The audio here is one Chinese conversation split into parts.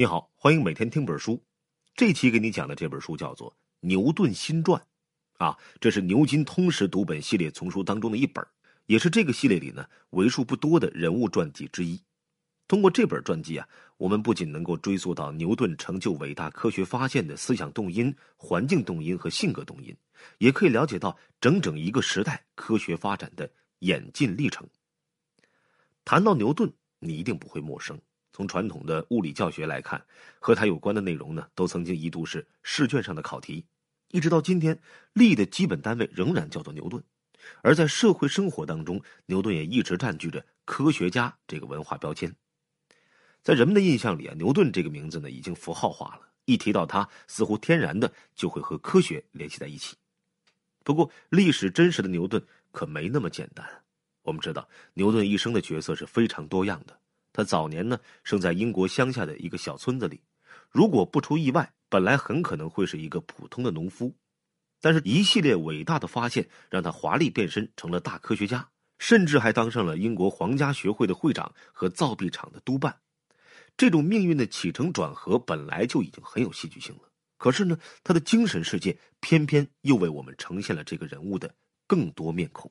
你好，欢迎每天听本书。这期给你讲的这本书叫做《牛顿新传》，啊，这是牛津通识读本系列丛书当中的一本，也是这个系列里呢为数不多的人物传记之一。通过这本传记啊，我们不仅能够追溯到牛顿成就伟大科学发现的思想动因、环境动因和性格动因，也可以了解到整整一个时代科学发展的演进历程。谈到牛顿，你一定不会陌生。从传统的物理教学来看，和他有关的内容呢，都曾经一度是试卷上的考题，一直到今天，力的基本单位仍然叫做牛顿。而在社会生活当中，牛顿也一直占据着科学家这个文化标签。在人们的印象里啊，牛顿这个名字呢已经符号化了，一提到他，似乎天然的就会和科学联系在一起。不过，历史真实的牛顿可没那么简单。我们知道，牛顿一生的角色是非常多样的。他早年呢生在英国乡下的一个小村子里，如果不出意外，本来很可能会是一个普通的农夫。但是，一系列伟大的发现让他华丽变身成了大科学家，甚至还当上了英国皇家学会的会长和造币厂的督办。这种命运的起承转合本来就已经很有戏剧性了，可是呢，他的精神世界偏偏又为我们呈现了这个人物的更多面孔。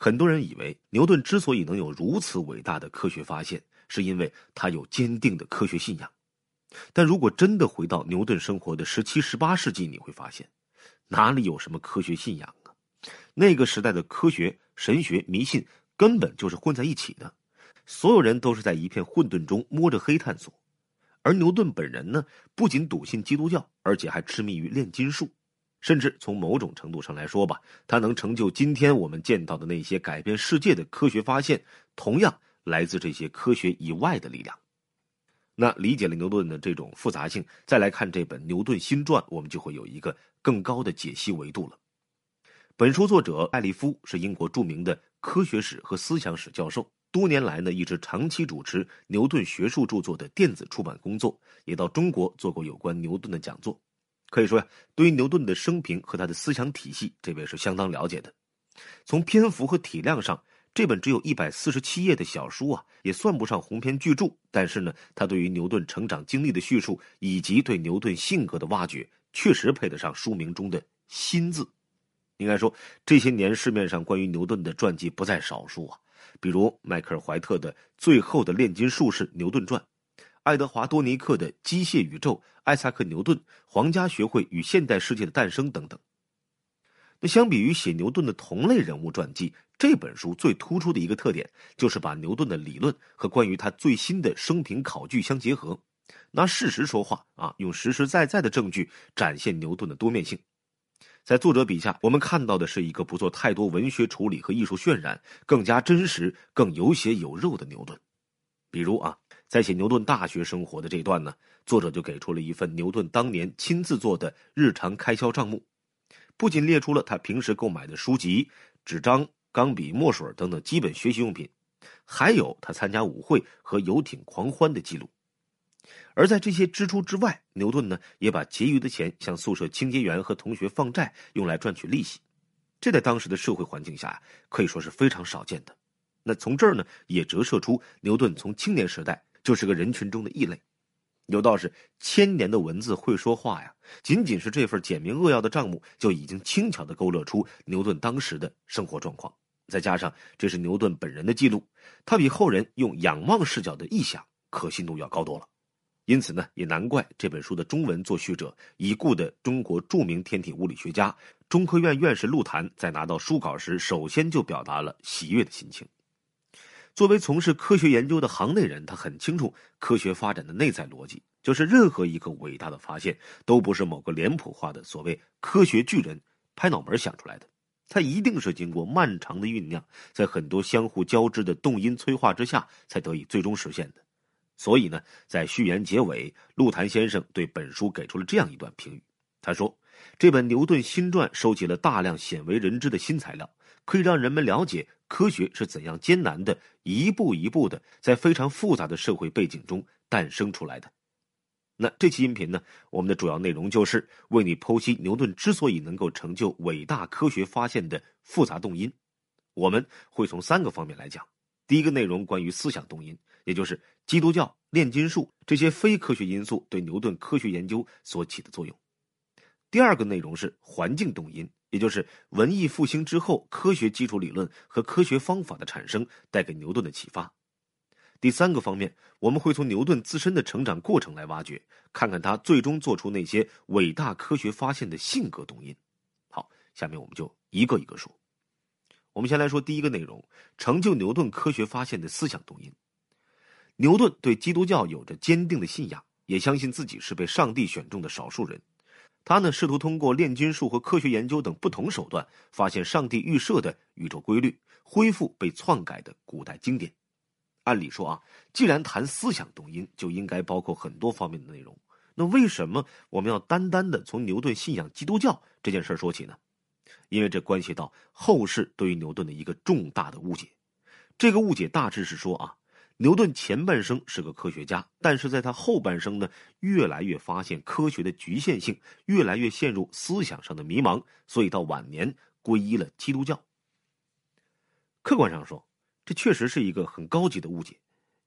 很多人以为牛顿之所以能有如此伟大的科学发现，是因为他有坚定的科学信仰。但如果真的回到牛顿生活的十七、十八世纪，你会发现，哪里有什么科学信仰啊？那个时代的科学、神学、迷信根本就是混在一起的，所有人都是在一片混沌中摸着黑探索。而牛顿本人呢，不仅笃信基督教，而且还痴迷于炼金术。甚至从某种程度上来说吧，他能成就今天我们见到的那些改变世界的科学发现，同样来自这些科学以外的力量。那理解了牛顿的这种复杂性，再来看这本《牛顿新传》，我们就会有一个更高的解析维度了。本书作者艾利夫是英国著名的科学史和思想史教授，多年来呢一直长期主持牛顿学术著作的电子出版工作，也到中国做过有关牛顿的讲座。可以说呀，对于牛顿的生平和他的思想体系，这位是相当了解的。从篇幅和体量上，这本只有一百四十七页的小书啊，也算不上鸿篇巨著。但是呢，他对于牛顿成长经历的叙述，以及对牛顿性格的挖掘，确实配得上书名中的“新”字。应该说，这些年市面上关于牛顿的传记不在少数啊，比如迈克尔·怀特的《最后的炼金术士牛顿传》。爱德华多尼克的《机械宇宙》，艾萨克牛顿，皇家学会与现代世界的诞生等等。那相比于写牛顿的同类人物传记，这本书最突出的一个特点就是把牛顿的理论和关于他最新的生平考据相结合，拿事实说话啊，用实实在在的证据展现牛顿的多面性。在作者笔下，我们看到的是一个不做太多文学处理和艺术渲染，更加真实、更有血有肉的牛顿。比如啊。在写牛顿大学生活的这段呢，作者就给出了一份牛顿当年亲自做的日常开销账目，不仅列出了他平时购买的书籍、纸张、钢笔、墨水等等基本学习用品，还有他参加舞会和游艇狂欢的记录。而在这些支出之外，牛顿呢也把结余的钱向宿舍清洁员和同学放债，用来赚取利息。这在当时的社会环境下可以说是非常少见的。那从这儿呢，也折射出牛顿从青年时代。就是个人群中的异类，有道是千年的文字会说话呀。仅仅是这份简明扼要的账目，就已经轻巧的勾勒出牛顿当时的生活状况。再加上这是牛顿本人的记录，他比后人用仰望视角的臆想可信度要高多了。因此呢，也难怪这本书的中文作序者已故的中国著名天体物理学家、中科院院士陆坛，在拿到书稿时，首先就表达了喜悦的心情。作为从事科学研究的行内人，他很清楚科学发展的内在逻辑，就是任何一个伟大的发现都不是某个脸谱化的所谓科学巨人拍脑门想出来的，它一定是经过漫长的酝酿，在很多相互交织的动因催化之下才得以最终实现的。所以呢，在序言结尾，陆谭先生对本书给出了这样一段评语，他说：“这本牛顿新传收集了大量鲜为人知的新材料。”可以让人们了解科学是怎样艰难的一步一步的在非常复杂的社会背景中诞生出来的。那这期音频呢，我们的主要内容就是为你剖析牛顿之所以能够成就伟大科学发现的复杂动因。我们会从三个方面来讲。第一个内容关于思想动因，也就是基督教、炼金术这些非科学因素对牛顿科学研究所起的作用。第二个内容是环境动因，也就是文艺复兴之后科学基础理论和科学方法的产生带给牛顿的启发。第三个方面，我们会从牛顿自身的成长过程来挖掘，看看他最终做出那些伟大科学发现的性格动因。好，下面我们就一个一个说。我们先来说第一个内容：成就牛顿科学发现的思想动因。牛顿对基督教有着坚定的信仰，也相信自己是被上帝选中的少数人。他呢，试图通过炼金术和科学研究等不同手段，发现上帝预设的宇宙规律，恢复被篡改的古代经典。按理说啊，既然谈思想动因，就应该包括很多方面的内容。那为什么我们要单单的从牛顿信仰基督教这件事说起呢？因为这关系到后世对于牛顿的一个重大的误解。这个误解大致是说啊，牛顿前半生是个科学家，但是在他后半生呢，越来越发现科学的局限性，越来越陷入思想上的迷茫，所以到晚年皈依了基督教。客观上说。这确实是一个很高级的误解，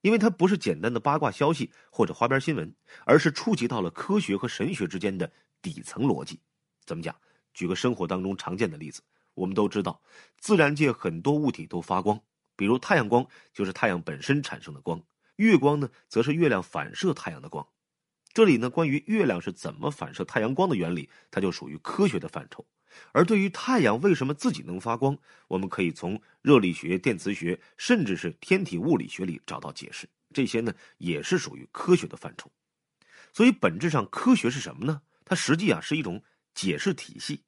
因为它不是简单的八卦消息或者花边新闻，而是触及到了科学和神学之间的底层逻辑。怎么讲？举个生活当中常见的例子，我们都知道，自然界很多物体都发光，比如太阳光就是太阳本身产生的光，月光呢则是月亮反射太阳的光。这里呢，关于月亮是怎么反射太阳光的原理，它就属于科学的范畴。而对于太阳为什么自己能发光，我们可以从热力学、电磁学，甚至是天体物理学里找到解释。这些呢，也是属于科学的范畴。所以，本质上科学是什么呢？它实际啊是一种解释体系。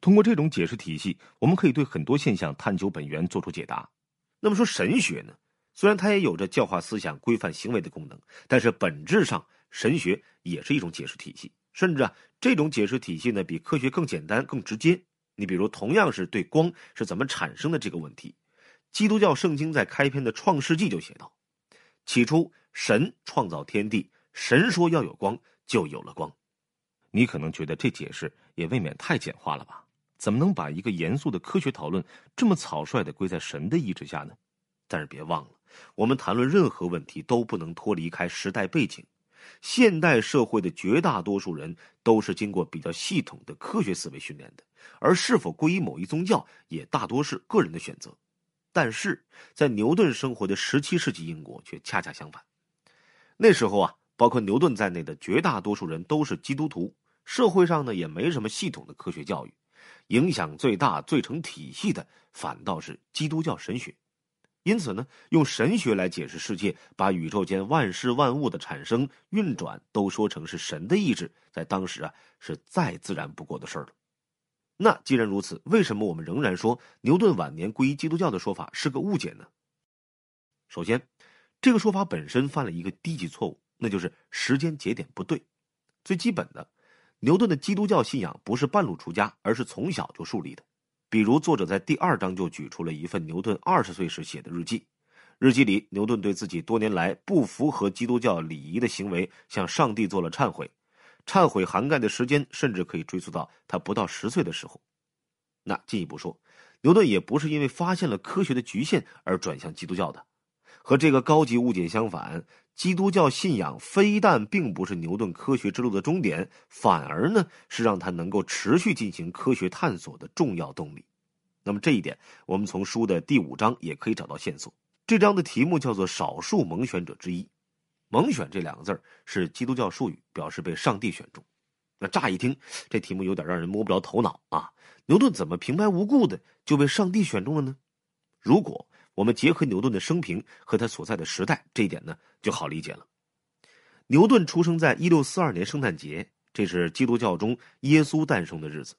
通过这种解释体系，我们可以对很多现象探究本源，做出解答。那么说神学呢？虽然它也有着教化思想、规范行为的功能，但是本质上神学也是一种解释体系。甚至啊，这种解释体系呢，比科学更简单、更直接。你比如，同样是对光是怎么产生的这个问题，基督教圣经在开篇的创世纪就写道：“起初，神创造天地，神说要有光，就有了光。”你可能觉得这解释也未免太简化了吧？怎么能把一个严肃的科学讨论这么草率的归在神的意志下呢？但是别忘了，我们谈论任何问题都不能脱离开时代背景。现代社会的绝大多数人都是经过比较系统的科学思维训练的，而是否皈依某一宗教也大多是个人的选择。但是在牛顿生活的十七世纪英国却恰恰相反。那时候啊，包括牛顿在内的绝大多数人都是基督徒，社会上呢也没什么系统的科学教育，影响最大、最成体系的反倒是基督教神学。因此呢，用神学来解释世界，把宇宙间万事万物的产生、运转都说成是神的意志，在当时啊是再自然不过的事儿了。那既然如此，为什么我们仍然说牛顿晚年皈依基督教的说法是个误解呢？首先，这个说法本身犯了一个低级错误，那就是时间节点不对。最基本的，牛顿的基督教信仰不是半路出家，而是从小就树立的。比如，作者在第二章就举出了一份牛顿二十岁时写的日记。日记里，牛顿对自己多年来不符合基督教礼仪的行为向上帝做了忏悔。忏悔涵盖的时间甚至可以追溯到他不到十岁的时候。那进一步说，牛顿也不是因为发现了科学的局限而转向基督教的。和这个高级误解相反，基督教信仰非但并不是牛顿科学之路的终点，反而呢是让他能够持续进行科学探索的重要动力。那么这一点，我们从书的第五章也可以找到线索。这章的题目叫做“少数蒙选者之一”，“蒙选”这两个字是基督教术语，表示被上帝选中。那乍一听，这题目有点让人摸不着头脑啊！牛顿怎么平白无故的就被上帝选中了呢？如果我们结合牛顿的生平和他所在的时代，这一点呢就好理解了。牛顿出生在一六四二年圣诞节，这是基督教中耶稣诞生的日子。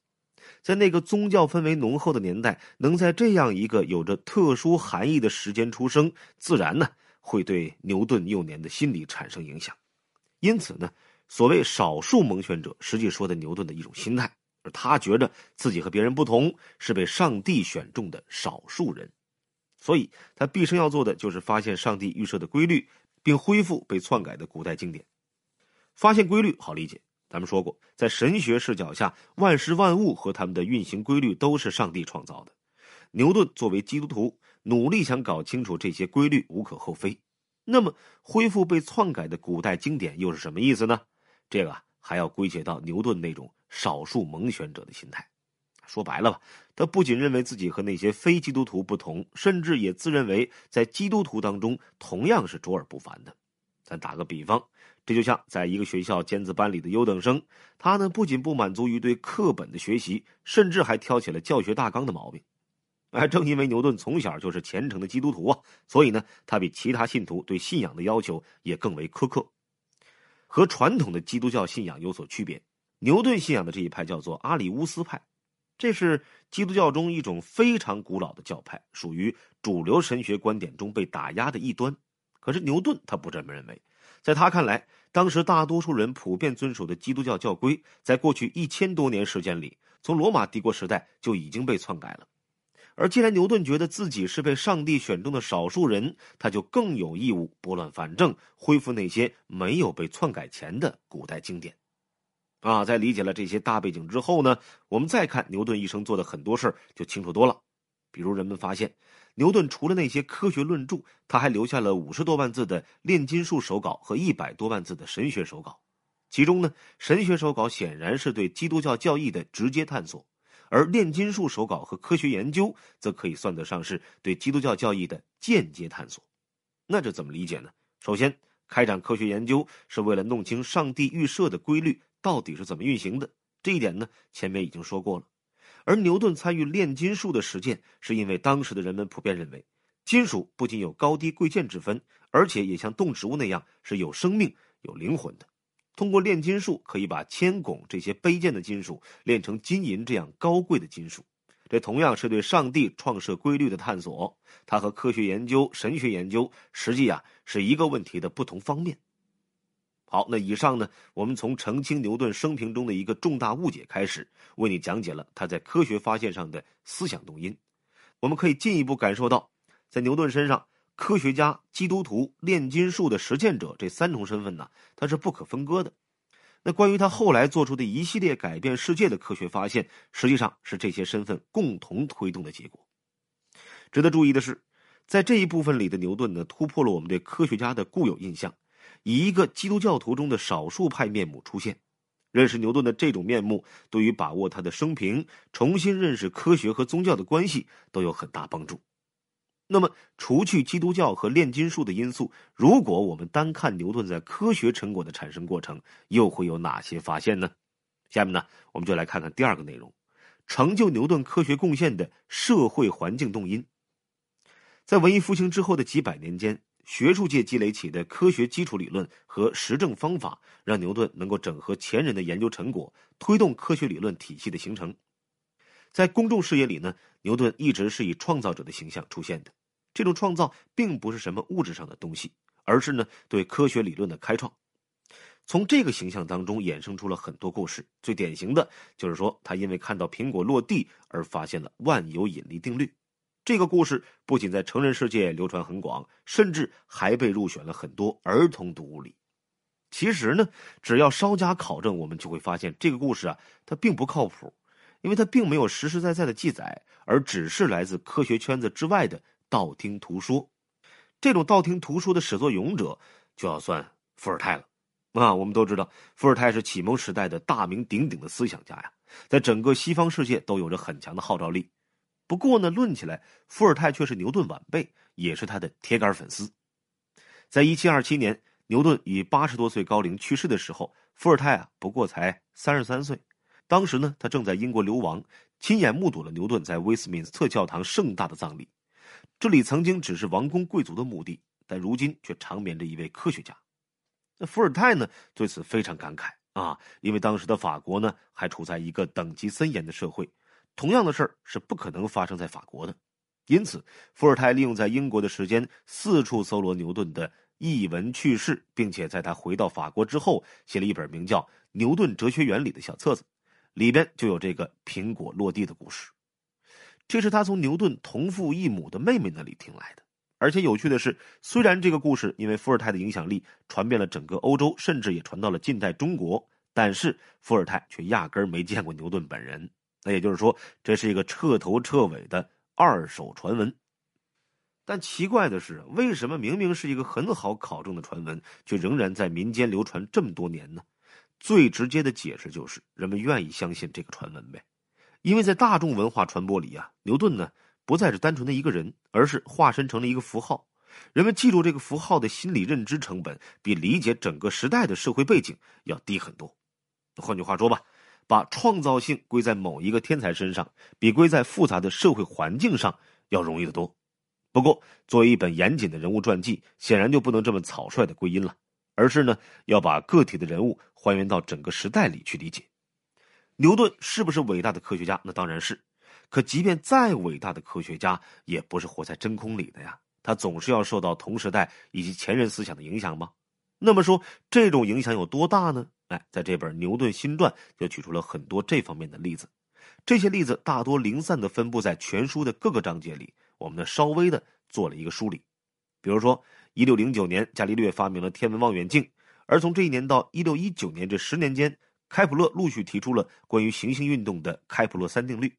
在那个宗教氛围浓厚的年代，能在这样一个有着特殊含义的时间出生，自然呢会对牛顿幼年的心理产生影响。因此呢，所谓少数蒙选者，实际说的牛顿的一种心态，而他觉得自己和别人不同，是被上帝选中的少数人。所以他毕生要做的就是发现上帝预设的规律，并恢复被篡改的古代经典。发现规律好理解，咱们说过，在神学视角下，万事万物和他们的运行规律都是上帝创造的。牛顿作为基督徒，努力想搞清楚这些规律，无可厚非。那么，恢复被篡改的古代经典又是什么意思呢？这个还要归结到牛顿那种少数蒙选者的心态。说白了吧，他不仅认为自己和那些非基督徒不同，甚至也自认为在基督徒当中同样是卓尔不凡的。咱打个比方，这就像在一个学校尖子班里的优等生，他呢不仅不满足于对课本的学习，甚至还挑起了教学大纲的毛病。哎，正因为牛顿从小就是虔诚的基督徒啊，所以呢，他比其他信徒对信仰的要求也更为苛刻。和传统的基督教信仰有所区别，牛顿信仰的这一派叫做阿里乌斯派，这是基督教中一种非常古老的教派，属于主流神学观点中被打压的一端。可是牛顿他不这么认为，在他看来，当时大多数人普遍遵守的基督教教规，在过去一千多年时间里，从罗马帝国时代就已经被篡改了。而既然牛顿觉得自己是被上帝选中的少数人，他就更有义务拨乱反正，恢复那些没有被篡改前的古代经典。啊，在理解了这些大背景之后呢，我们再看牛顿一生做的很多事，就清楚多了。比如，人们发现，牛顿除了那些科学论著，他还留下了五十多万字的炼金术手稿和一百多万字的神学手稿。其中呢，神学手稿显然是对基督教教义的直接探索。而炼金术手稿和科学研究，则可以算得上是对基督教教义的间接探索。那这怎么理解呢？首先，开展科学研究是为了弄清上帝预设的规律到底是怎么运行的。这一点呢，前面已经说过了。而牛顿参与炼金术的实践，是因为当时的人们普遍认为，金属不仅有高低贵贱之分，而且也像动植物那样是有生命、有灵魂的。通过炼金术，可以把铅、汞这些卑贱的金属炼成金银这样高贵的金属。这同样是对上帝创设规律的探索。它和科学研究、神学研究实际啊是一个问题的不同方面。好，那以上呢，我们从澄清牛顿生平中的一个重大误解开始，为你讲解了他在科学发现上的思想动因。我们可以进一步感受到，在牛顿身上。科学家、基督徒、炼金术的实践者这三重身份呢，他是不可分割的。那关于他后来做出的一系列改变世界的科学发现，实际上是这些身份共同推动的结果。值得注意的是，在这一部分里的牛顿呢，突破了我们对科学家的固有印象，以一个基督教徒中的少数派面目出现。认识牛顿的这种面目，对于把握他的生平、重新认识科学和宗教的关系，都有很大帮助。那么，除去基督教和炼金术的因素，如果我们单看牛顿在科学成果的产生过程，又会有哪些发现呢？下面呢，我们就来看看第二个内容：成就牛顿科学贡献的社会环境动因。在文艺复兴之后的几百年间，学术界积累起的科学基础理论和实证方法，让牛顿能够整合前人的研究成果，推动科学理论体系的形成。在公众视野里呢，牛顿一直是以创造者的形象出现的。这种创造并不是什么物质上的东西，而是呢对科学理论的开创。从这个形象当中衍生出了很多故事，最典型的就是说他因为看到苹果落地而发现了万有引力定律。这个故事不仅在成人世界流传很广，甚至还被入选了很多儿童读物里。其实呢，只要稍加考证，我们就会发现这个故事啊，它并不靠谱，因为它并没有实实在在的记载，而只是来自科学圈子之外的。道听途说，这种道听途说的始作俑者就要算伏尔泰了。啊，我们都知道，伏尔泰是启蒙时代的大名鼎鼎的思想家呀，在整个西方世界都有着很强的号召力。不过呢，论起来，伏尔泰却是牛顿晚辈，也是他的铁杆粉丝。在一七二七年，牛顿以八十多岁高龄去世的时候，伏尔泰啊不过才三十三岁。当时呢，他正在英国流亡，亲眼目睹了牛顿在威斯敏斯特教堂盛大的葬礼。这里曾经只是王公贵族的墓地，但如今却长眠着一位科学家。那伏尔泰呢？对此非常感慨啊，因为当时的法国呢还处在一个等级森严的社会，同样的事儿是不可能发生在法国的。因此，伏尔泰利用在英国的时间，四处搜罗牛顿的译文趣事，并且在他回到法国之后，写了一本名叫《牛顿哲学原理》的小册子，里边就有这个苹果落地的故事。这是他从牛顿同父异母的妹妹那里听来的，而且有趣的是，虽然这个故事因为伏尔泰的影响力传遍了整个欧洲，甚至也传到了近代中国，但是伏尔泰却压根儿没见过牛顿本人。那也就是说，这是一个彻头彻尾的二手传闻。但奇怪的是，为什么明明是一个很好考证的传闻，却仍然在民间流传这么多年呢？最直接的解释就是人们愿意相信这个传闻呗。因为在大众文化传播里啊，牛顿呢不再是单纯的一个人，而是化身成了一个符号。人们记住这个符号的心理认知成本，比理解整个时代的社会背景要低很多。换句话说吧，把创造性归在某一个天才身上，比归在复杂的社会环境上要容易得多。不过，作为一本严谨的人物传记，显然就不能这么草率的归因了，而是呢要把个体的人物还原到整个时代里去理解。牛顿是不是伟大的科学家？那当然是。可即便再伟大的科学家，也不是活在真空里的呀。他总是要受到同时代以及前人思想的影响吗？那么说，这种影响有多大呢？哎，在这本《牛顿新传》就举出了很多这方面的例子。这些例子大多零散的分布在全书的各个章节里。我们呢稍微的做了一个梳理，比如说，一六零九年，伽利略发明了天文望远镜，而从这一年到一六一九年这十年间，开普勒陆续提出了关于行星运动的开普勒三定律。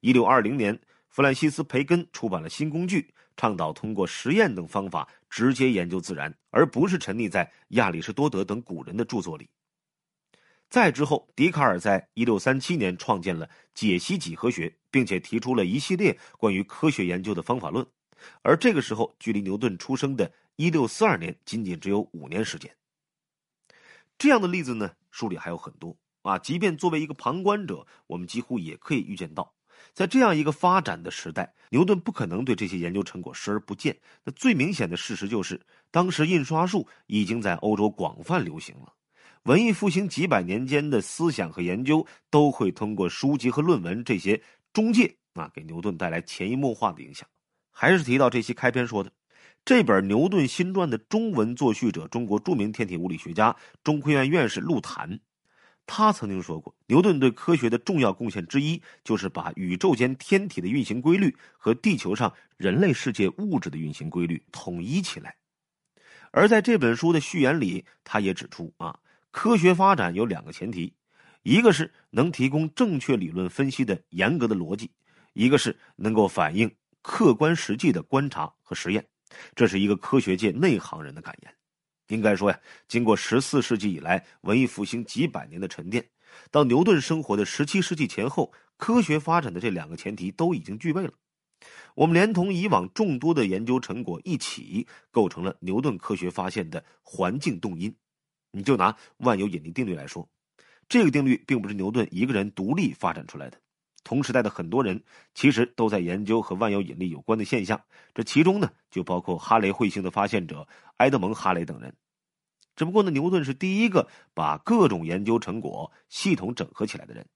一六二零年，弗兰西斯·培根出版了新工具，倡导通过实验等方法直接研究自然，而不是沉溺在亚里士多德等古人的著作里。再之后，笛卡尔在一六三七年创建了解析几何学，并且提出了一系列关于科学研究的方法论。而这个时候，距离牛顿出生的一六四二年仅仅只有五年时间。这样的例子呢，书里还有很多啊。即便作为一个旁观者，我们几乎也可以预见到，在这样一个发展的时代，牛顿不可能对这些研究成果视而不见。那最明显的事实就是，当时印刷术已经在欧洲广泛流行了。文艺复兴几百年间的思想和研究，都会通过书籍和论文这些中介啊，给牛顿带来潜移默化的影响。还是提到这期开篇说的，这本《牛顿新传》的中文作序者，中国著名天体物理学家、中科院院士陆谈，他曾经说过，牛顿对科学的重要贡献之一，就是把宇宙间天体的运行规律和地球上人类世界物质的运行规律统一起来。而在这本书的序言里，他也指出啊。科学发展有两个前提，一个是能提供正确理论分析的严格的逻辑，一个是能够反映客观实际的观察和实验。这是一个科学界内行人的感言。应该说呀，经过十四世纪以来文艺复兴几百年的沉淀，到牛顿生活的十七世纪前后，科学发展的这两个前提都已经具备了。我们连同以往众多的研究成果一起，构成了牛顿科学发现的环境动因。你就拿万有引力定律来说，这个定律并不是牛顿一个人独立发展出来的，同时代的很多人其实都在研究和万有引力有关的现象，这其中呢就包括哈雷彗星的发现者埃德蒙·哈雷等人。只不过呢，牛顿是第一个把各种研究成果系统整合起来的人，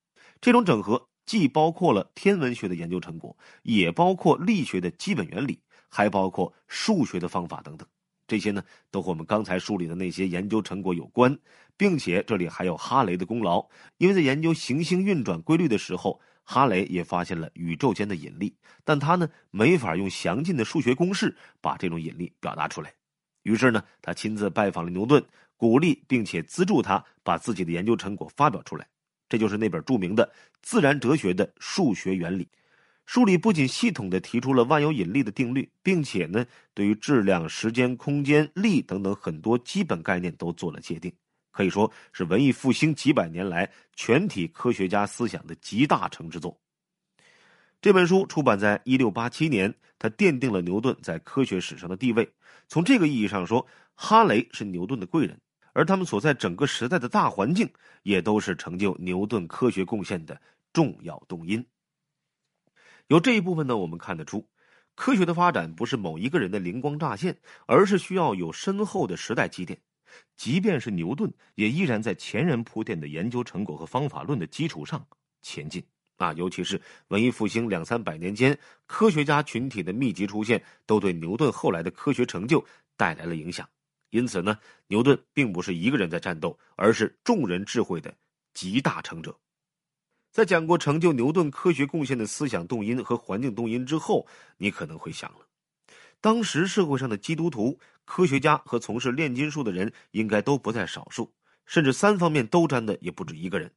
这种整合既包括了天文学的研究成果，也包括力学的基本原理，还包括数学的方法等等。这些呢，都和我们刚才梳理的那些研究成果有关，并且这里还有哈雷的功劳，因为在研究行星运转规律的时候，哈雷也发现了宇宙间的引力，但他呢没法用详尽的数学公式把这种引力表达出来，于是呢，他亲自拜访了牛顿，鼓励并且资助他把自己的研究成果发表出来，这就是那本著名的《自然哲学的数学原理》。书里不仅系统的提出了万有引力的定律，并且呢，对于质量、时间、空间、力等等很多基本概念都做了界定，可以说是文艺复兴几百年来全体科学家思想的集大成之作。这本书出版在一六八七年，它奠定了牛顿在科学史上的地位。从这个意义上说，哈雷是牛顿的贵人，而他们所在整个时代的大环境，也都是成就牛顿科学贡献的重要动因。有这一部分呢，我们看得出，科学的发展不是某一个人的灵光乍现，而是需要有深厚的时代积淀。即便是牛顿，也依然在前人铺垫的研究成果和方法论的基础上前进。啊，尤其是文艺复兴两三百年间，科学家群体的密集出现，都对牛顿后来的科学成就带来了影响。因此呢，牛顿并不是一个人在战斗，而是众人智慧的集大成者。在讲过成就牛顿科学贡献的思想动因和环境动因之后，你可能会想了：当时社会上的基督徒、科学家和从事炼金术的人应该都不在少数，甚至三方面都沾的也不止一个人。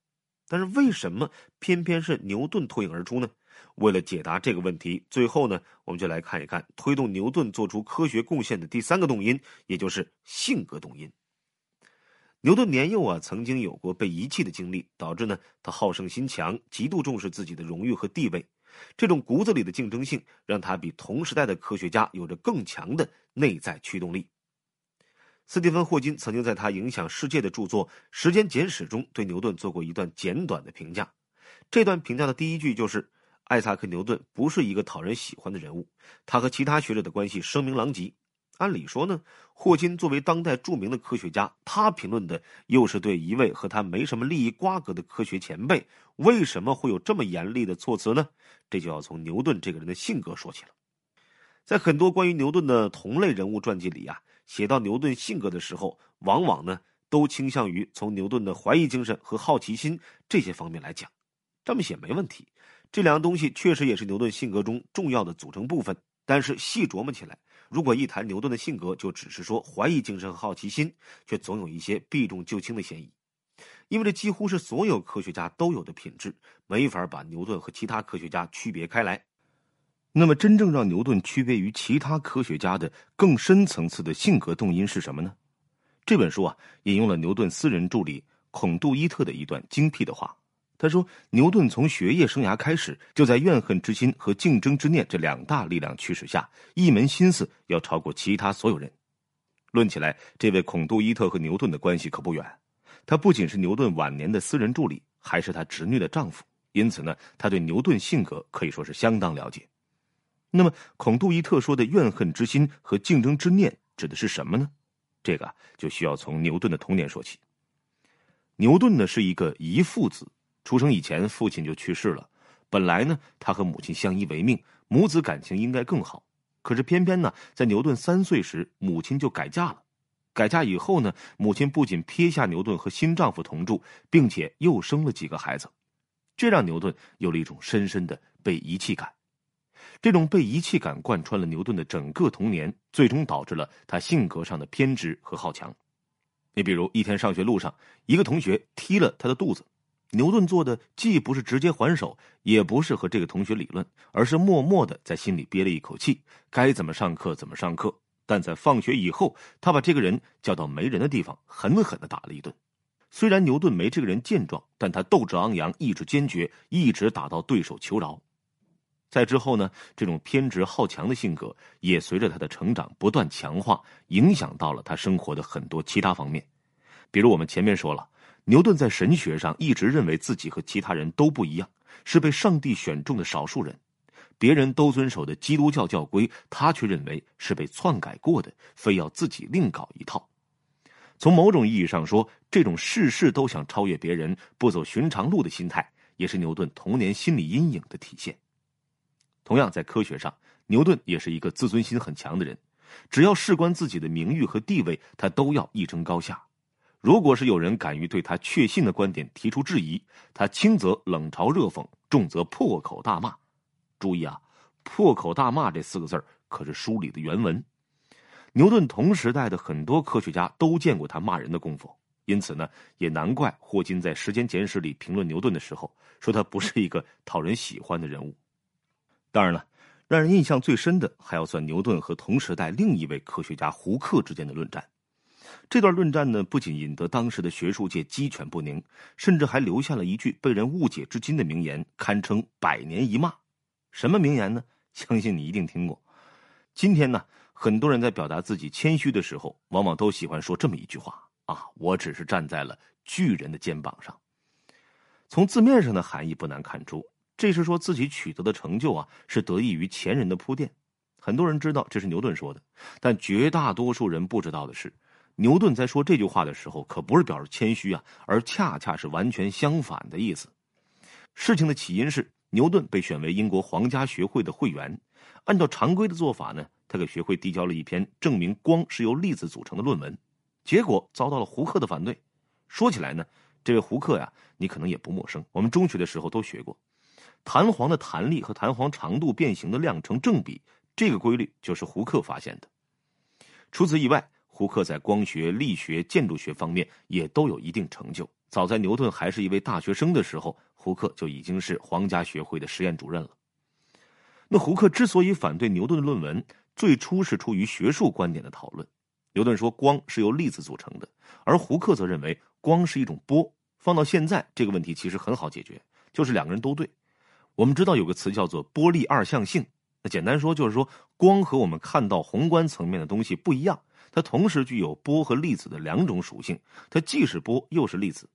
但是为什么偏偏是牛顿脱颖而出呢？为了解答这个问题，最后呢，我们就来看一看推动牛顿做出科学贡献的第三个动因，也就是性格动因。牛顿年幼啊，曾经有过被遗弃的经历，导致呢他好胜心强，极度重视自己的荣誉和地位。这种骨子里的竞争性，让他比同时代的科学家有着更强的内在驱动力。斯蒂芬·霍金曾经在他影响世界的著作《时间简史》中对牛顿做过一段简短的评价。这段评价的第一句就是：“艾萨克·牛顿不是一个讨人喜欢的人物，他和其他学者的关系声名狼藉。”按理说呢，霍金作为当代著名的科学家，他评论的又是对一位和他没什么利益瓜葛的科学前辈，为什么会有这么严厉的措辞呢？这就要从牛顿这个人的性格说起了。在很多关于牛顿的同类人物传记里啊，写到牛顿性格的时候，往往呢都倾向于从牛顿的怀疑精神和好奇心这些方面来讲。这么写没问题，这两个东西确实也是牛顿性格中重要的组成部分。但是细琢磨起来，如果一谈牛顿的性格，就只是说怀疑精神和好奇心，却总有一些避重就轻的嫌疑，因为这几乎是所有科学家都有的品质，没法把牛顿和其他科学家区别开来。那么，真正让牛顿区别于其他科学家的更深层次的性格动因是什么呢？这本书啊，引用了牛顿私人助理孔杜伊特的一段精辟的话。他说：“牛顿从学业生涯开始，就在怨恨之心和竞争之念这两大力量驱使下，一门心思要超过其他所有人。论起来，这位孔杜伊特和牛顿的关系可不远。他不仅是牛顿晚年的私人助理，还是他侄女的丈夫。因此呢，他对牛顿性格可以说是相当了解。那么，孔杜伊特说的怨恨之心和竞争之念指的是什么呢？这个就需要从牛顿的童年说起。牛顿呢是一个遗腹子。”出生以前，父亲就去世了。本来呢，他和母亲相依为命，母子感情应该更好。可是偏偏呢，在牛顿三岁时，母亲就改嫁了。改嫁以后呢，母亲不仅撇下牛顿和新丈夫同住，并且又生了几个孩子，这让牛顿有了一种深深的被遗弃感。这种被遗弃感贯穿了牛顿的整个童年，最终导致了他性格上的偏执和好强。你比如，一天上学路上，一个同学踢了他的肚子。牛顿做的既不是直接还手，也不是和这个同学理论，而是默默的在心里憋了一口气，该怎么上课怎么上课。但在放学以后，他把这个人叫到没人的地方，狠狠的打了一顿。虽然牛顿没这个人健壮，但他斗志昂扬，意志坚决，一直打到对手求饶。在之后呢，这种偏执好强的性格也随着他的成长不断强化，影响到了他生活的很多其他方面，比如我们前面说了。牛顿在神学上一直认为自己和其他人都不一样，是被上帝选中的少数人。别人都遵守的基督教教规，他却认为是被篡改过的，非要自己另搞一套。从某种意义上说，这种事事都想超越别人、不走寻常路的心态，也是牛顿童年心理阴影的体现。同样，在科学上，牛顿也是一个自尊心很强的人，只要事关自己的名誉和地位，他都要一争高下。如果是有人敢于对他确信的观点提出质疑，他轻则冷嘲热讽，重则破口大骂。注意啊，“破口大骂”这四个字可是书里的原文。牛顿同时代的很多科学家都见过他骂人的功夫，因此呢，也难怪霍金在《时间简史》里评论牛顿的时候说他不是一个讨人喜欢的人物。当然了，让人印象最深的还要算牛顿和同时代另一位科学家胡克之间的论战。这段论战呢，不仅引得当时的学术界鸡犬不宁，甚至还留下了一句被人误解至今的名言，堪称百年一骂。什么名言呢？相信你一定听过。今天呢，很多人在表达自己谦虚的时候，往往都喜欢说这么一句话：“啊，我只是站在了巨人的肩膀上。”从字面上的含义不难看出，这是说自己取得的成就啊，是得益于前人的铺垫。很多人知道这是牛顿说的，但绝大多数人不知道的是。牛顿在说这句话的时候，可不是表示谦虚啊，而恰恰是完全相反的意思。事情的起因是，牛顿被选为英国皇家学会的会员，按照常规的做法呢，他给学会递交了一篇证明光是由粒子组成的论文，结果遭到了胡克的反对。说起来呢，这位胡克呀，你可能也不陌生，我们中学的时候都学过，弹簧的弹力和弹簧长度变形的量成正比，这个规律就是胡克发现的。除此以外。胡克在光学、力学、建筑学方面也都有一定成就。早在牛顿还是一位大学生的时候，胡克就已经是皇家学会的实验主任了。那胡克之所以反对牛顿的论文，最初是出于学术观点的讨论。牛顿说光是由粒子组成的，而胡克则认为光是一种波。放到现在，这个问题其实很好解决，就是两个人都对。我们知道有个词叫做波粒二象性，那简单说就是说光和我们看到宏观层面的东西不一样，它同时具有波和粒子的两种属性，它既是波又是粒子。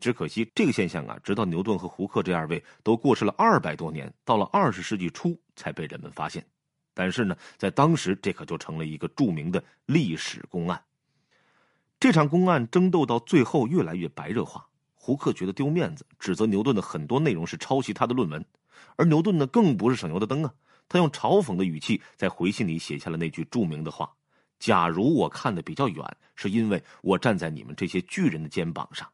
只可惜这个现象啊，直到牛顿和胡克这二位都过世了二百多年，到了二十世纪初才被人们发现。但是呢，在当时这可就成了一个著名的历史公案。这场公案争斗到最后越来越白热化，胡克觉得丢面子，指责牛顿的很多内容是抄袭他的论文，而牛顿呢更不是省油的灯啊，他用嘲讽的语气在回信里写下了那句著名的话：“假如我看的比较远，是因为我站在你们这些巨人的肩膀上。”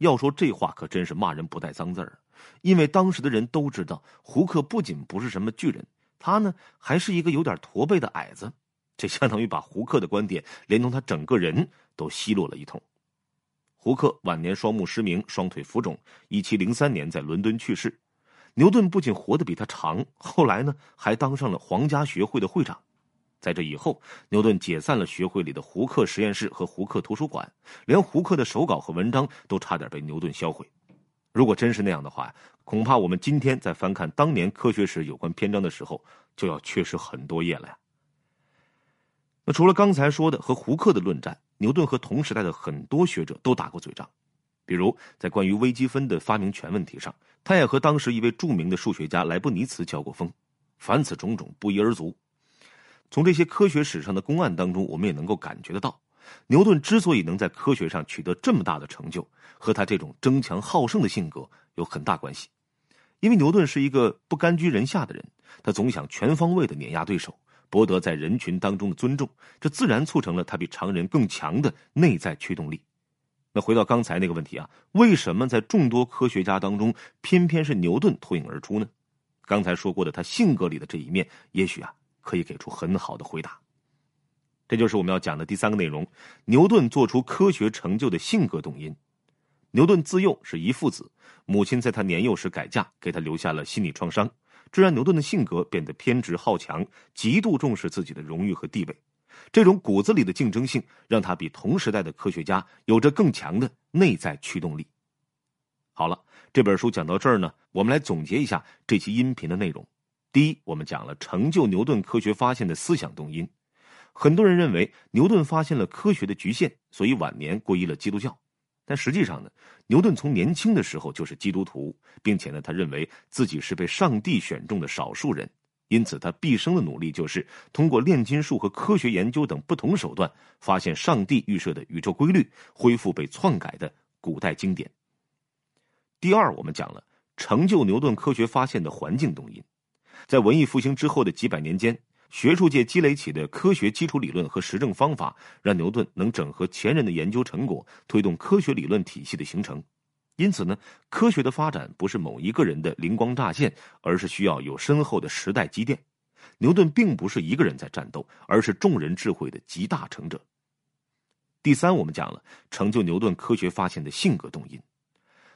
要说这话可真是骂人不带脏字儿，因为当时的人都知道，胡克不仅不是什么巨人，他呢还是一个有点驼背的矮子，这相当于把胡克的观点连同他整个人都奚落了一通。胡克晚年双目失明，双腿浮肿，一七零三年在伦敦去世。牛顿不仅活得比他长，后来呢还当上了皇家学会的会长。在这以后，牛顿解散了学会里的胡克实验室和胡克图书馆，连胡克的手稿和文章都差点被牛顿销毁。如果真是那样的话，恐怕我们今天在翻看当年科学史有关篇章的时候，就要缺失很多页了呀。那除了刚才说的和胡克的论战，牛顿和同时代的很多学者都打过嘴仗，比如在关于微积分的发明权问题上，他也和当时一位著名的数学家莱布尼茨交过锋。凡此种种，不一而足。从这些科学史上的公案当中，我们也能够感觉得到，牛顿之所以能在科学上取得这么大的成就，和他这种争强好胜的性格有很大关系。因为牛顿是一个不甘居人下的人，他总想全方位的碾压对手，博得在人群当中的尊重，这自然促成了他比常人更强的内在驱动力。那回到刚才那个问题啊，为什么在众多科学家当中，偏偏是牛顿脱颖而出呢？刚才说过的他性格里的这一面，也许啊。可以给出很好的回答。这就是我们要讲的第三个内容：牛顿做出科学成就的性格动因。牛顿自幼是一父子，母亲在他年幼时改嫁，给他留下了心理创伤，这让牛顿的性格变得偏执好强，极度重视自己的荣誉和地位。这种骨子里的竞争性，让他比同时代的科学家有着更强的内在驱动力。好了，这本书讲到这儿呢，我们来总结一下这期音频的内容。第一，我们讲了成就牛顿科学发现的思想动因。很多人认为牛顿发现了科学的局限，所以晚年皈依了基督教。但实际上呢，牛顿从年轻的时候就是基督徒，并且呢，他认为自己是被上帝选中的少数人，因此他毕生的努力就是通过炼金术和科学研究等不同手段，发现上帝预设的宇宙规律，恢复被篡改的古代经典。第二，我们讲了成就牛顿科学发现的环境动因。在文艺复兴之后的几百年间，学术界积累起的科学基础理论和实证方法，让牛顿能整合前人的研究成果，推动科学理论体系的形成。因此呢，科学的发展不是某一个人的灵光乍现，而是需要有深厚的时代积淀。牛顿并不是一个人在战斗，而是众人智慧的集大成者。第三，我们讲了成就牛顿科学发现的性格动因。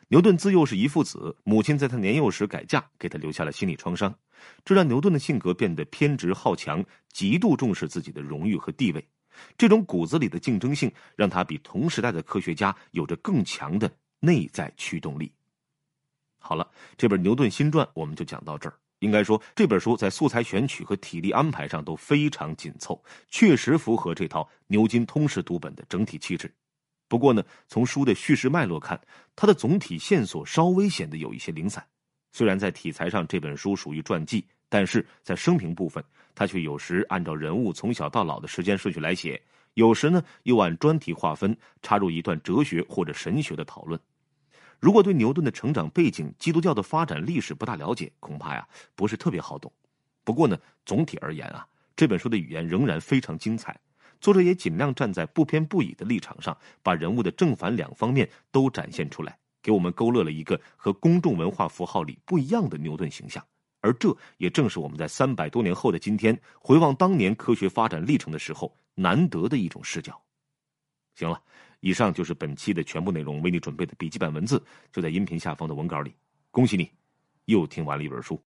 牛顿自幼是一父子，母亲在他年幼时改嫁，给他留下了心理创伤，这让牛顿的性格变得偏执好强，极度重视自己的荣誉和地位。这种骨子里的竞争性，让他比同时代的科学家有着更强的内在驱动力。好了，这本《牛顿新传》我们就讲到这儿。应该说，这本书在素材选取和体力安排上都非常紧凑，确实符合这套牛津通识读本的整体气质。不过呢，从书的叙事脉络看，它的总体线索稍微显得有一些零散。虽然在题材上这本书属于传记，但是在生平部分，它却有时按照人物从小到老的时间顺序来写，有时呢又按专题划分，插入一段哲学或者神学的讨论。如果对牛顿的成长背景、基督教的发展历史不大了解，恐怕呀不是特别好懂。不过呢，总体而言啊，这本书的语言仍然非常精彩。作者也尽量站在不偏不倚的立场上，把人物的正反两方面都展现出来，给我们勾勒了一个和公众文化符号里不一样的牛顿形象。而这也正是我们在三百多年后的今天回望当年科学发展历程的时候难得的一种视角。行了，以上就是本期的全部内容，为你准备的笔记本文字就在音频下方的文稿里。恭喜你，又听完了一本书。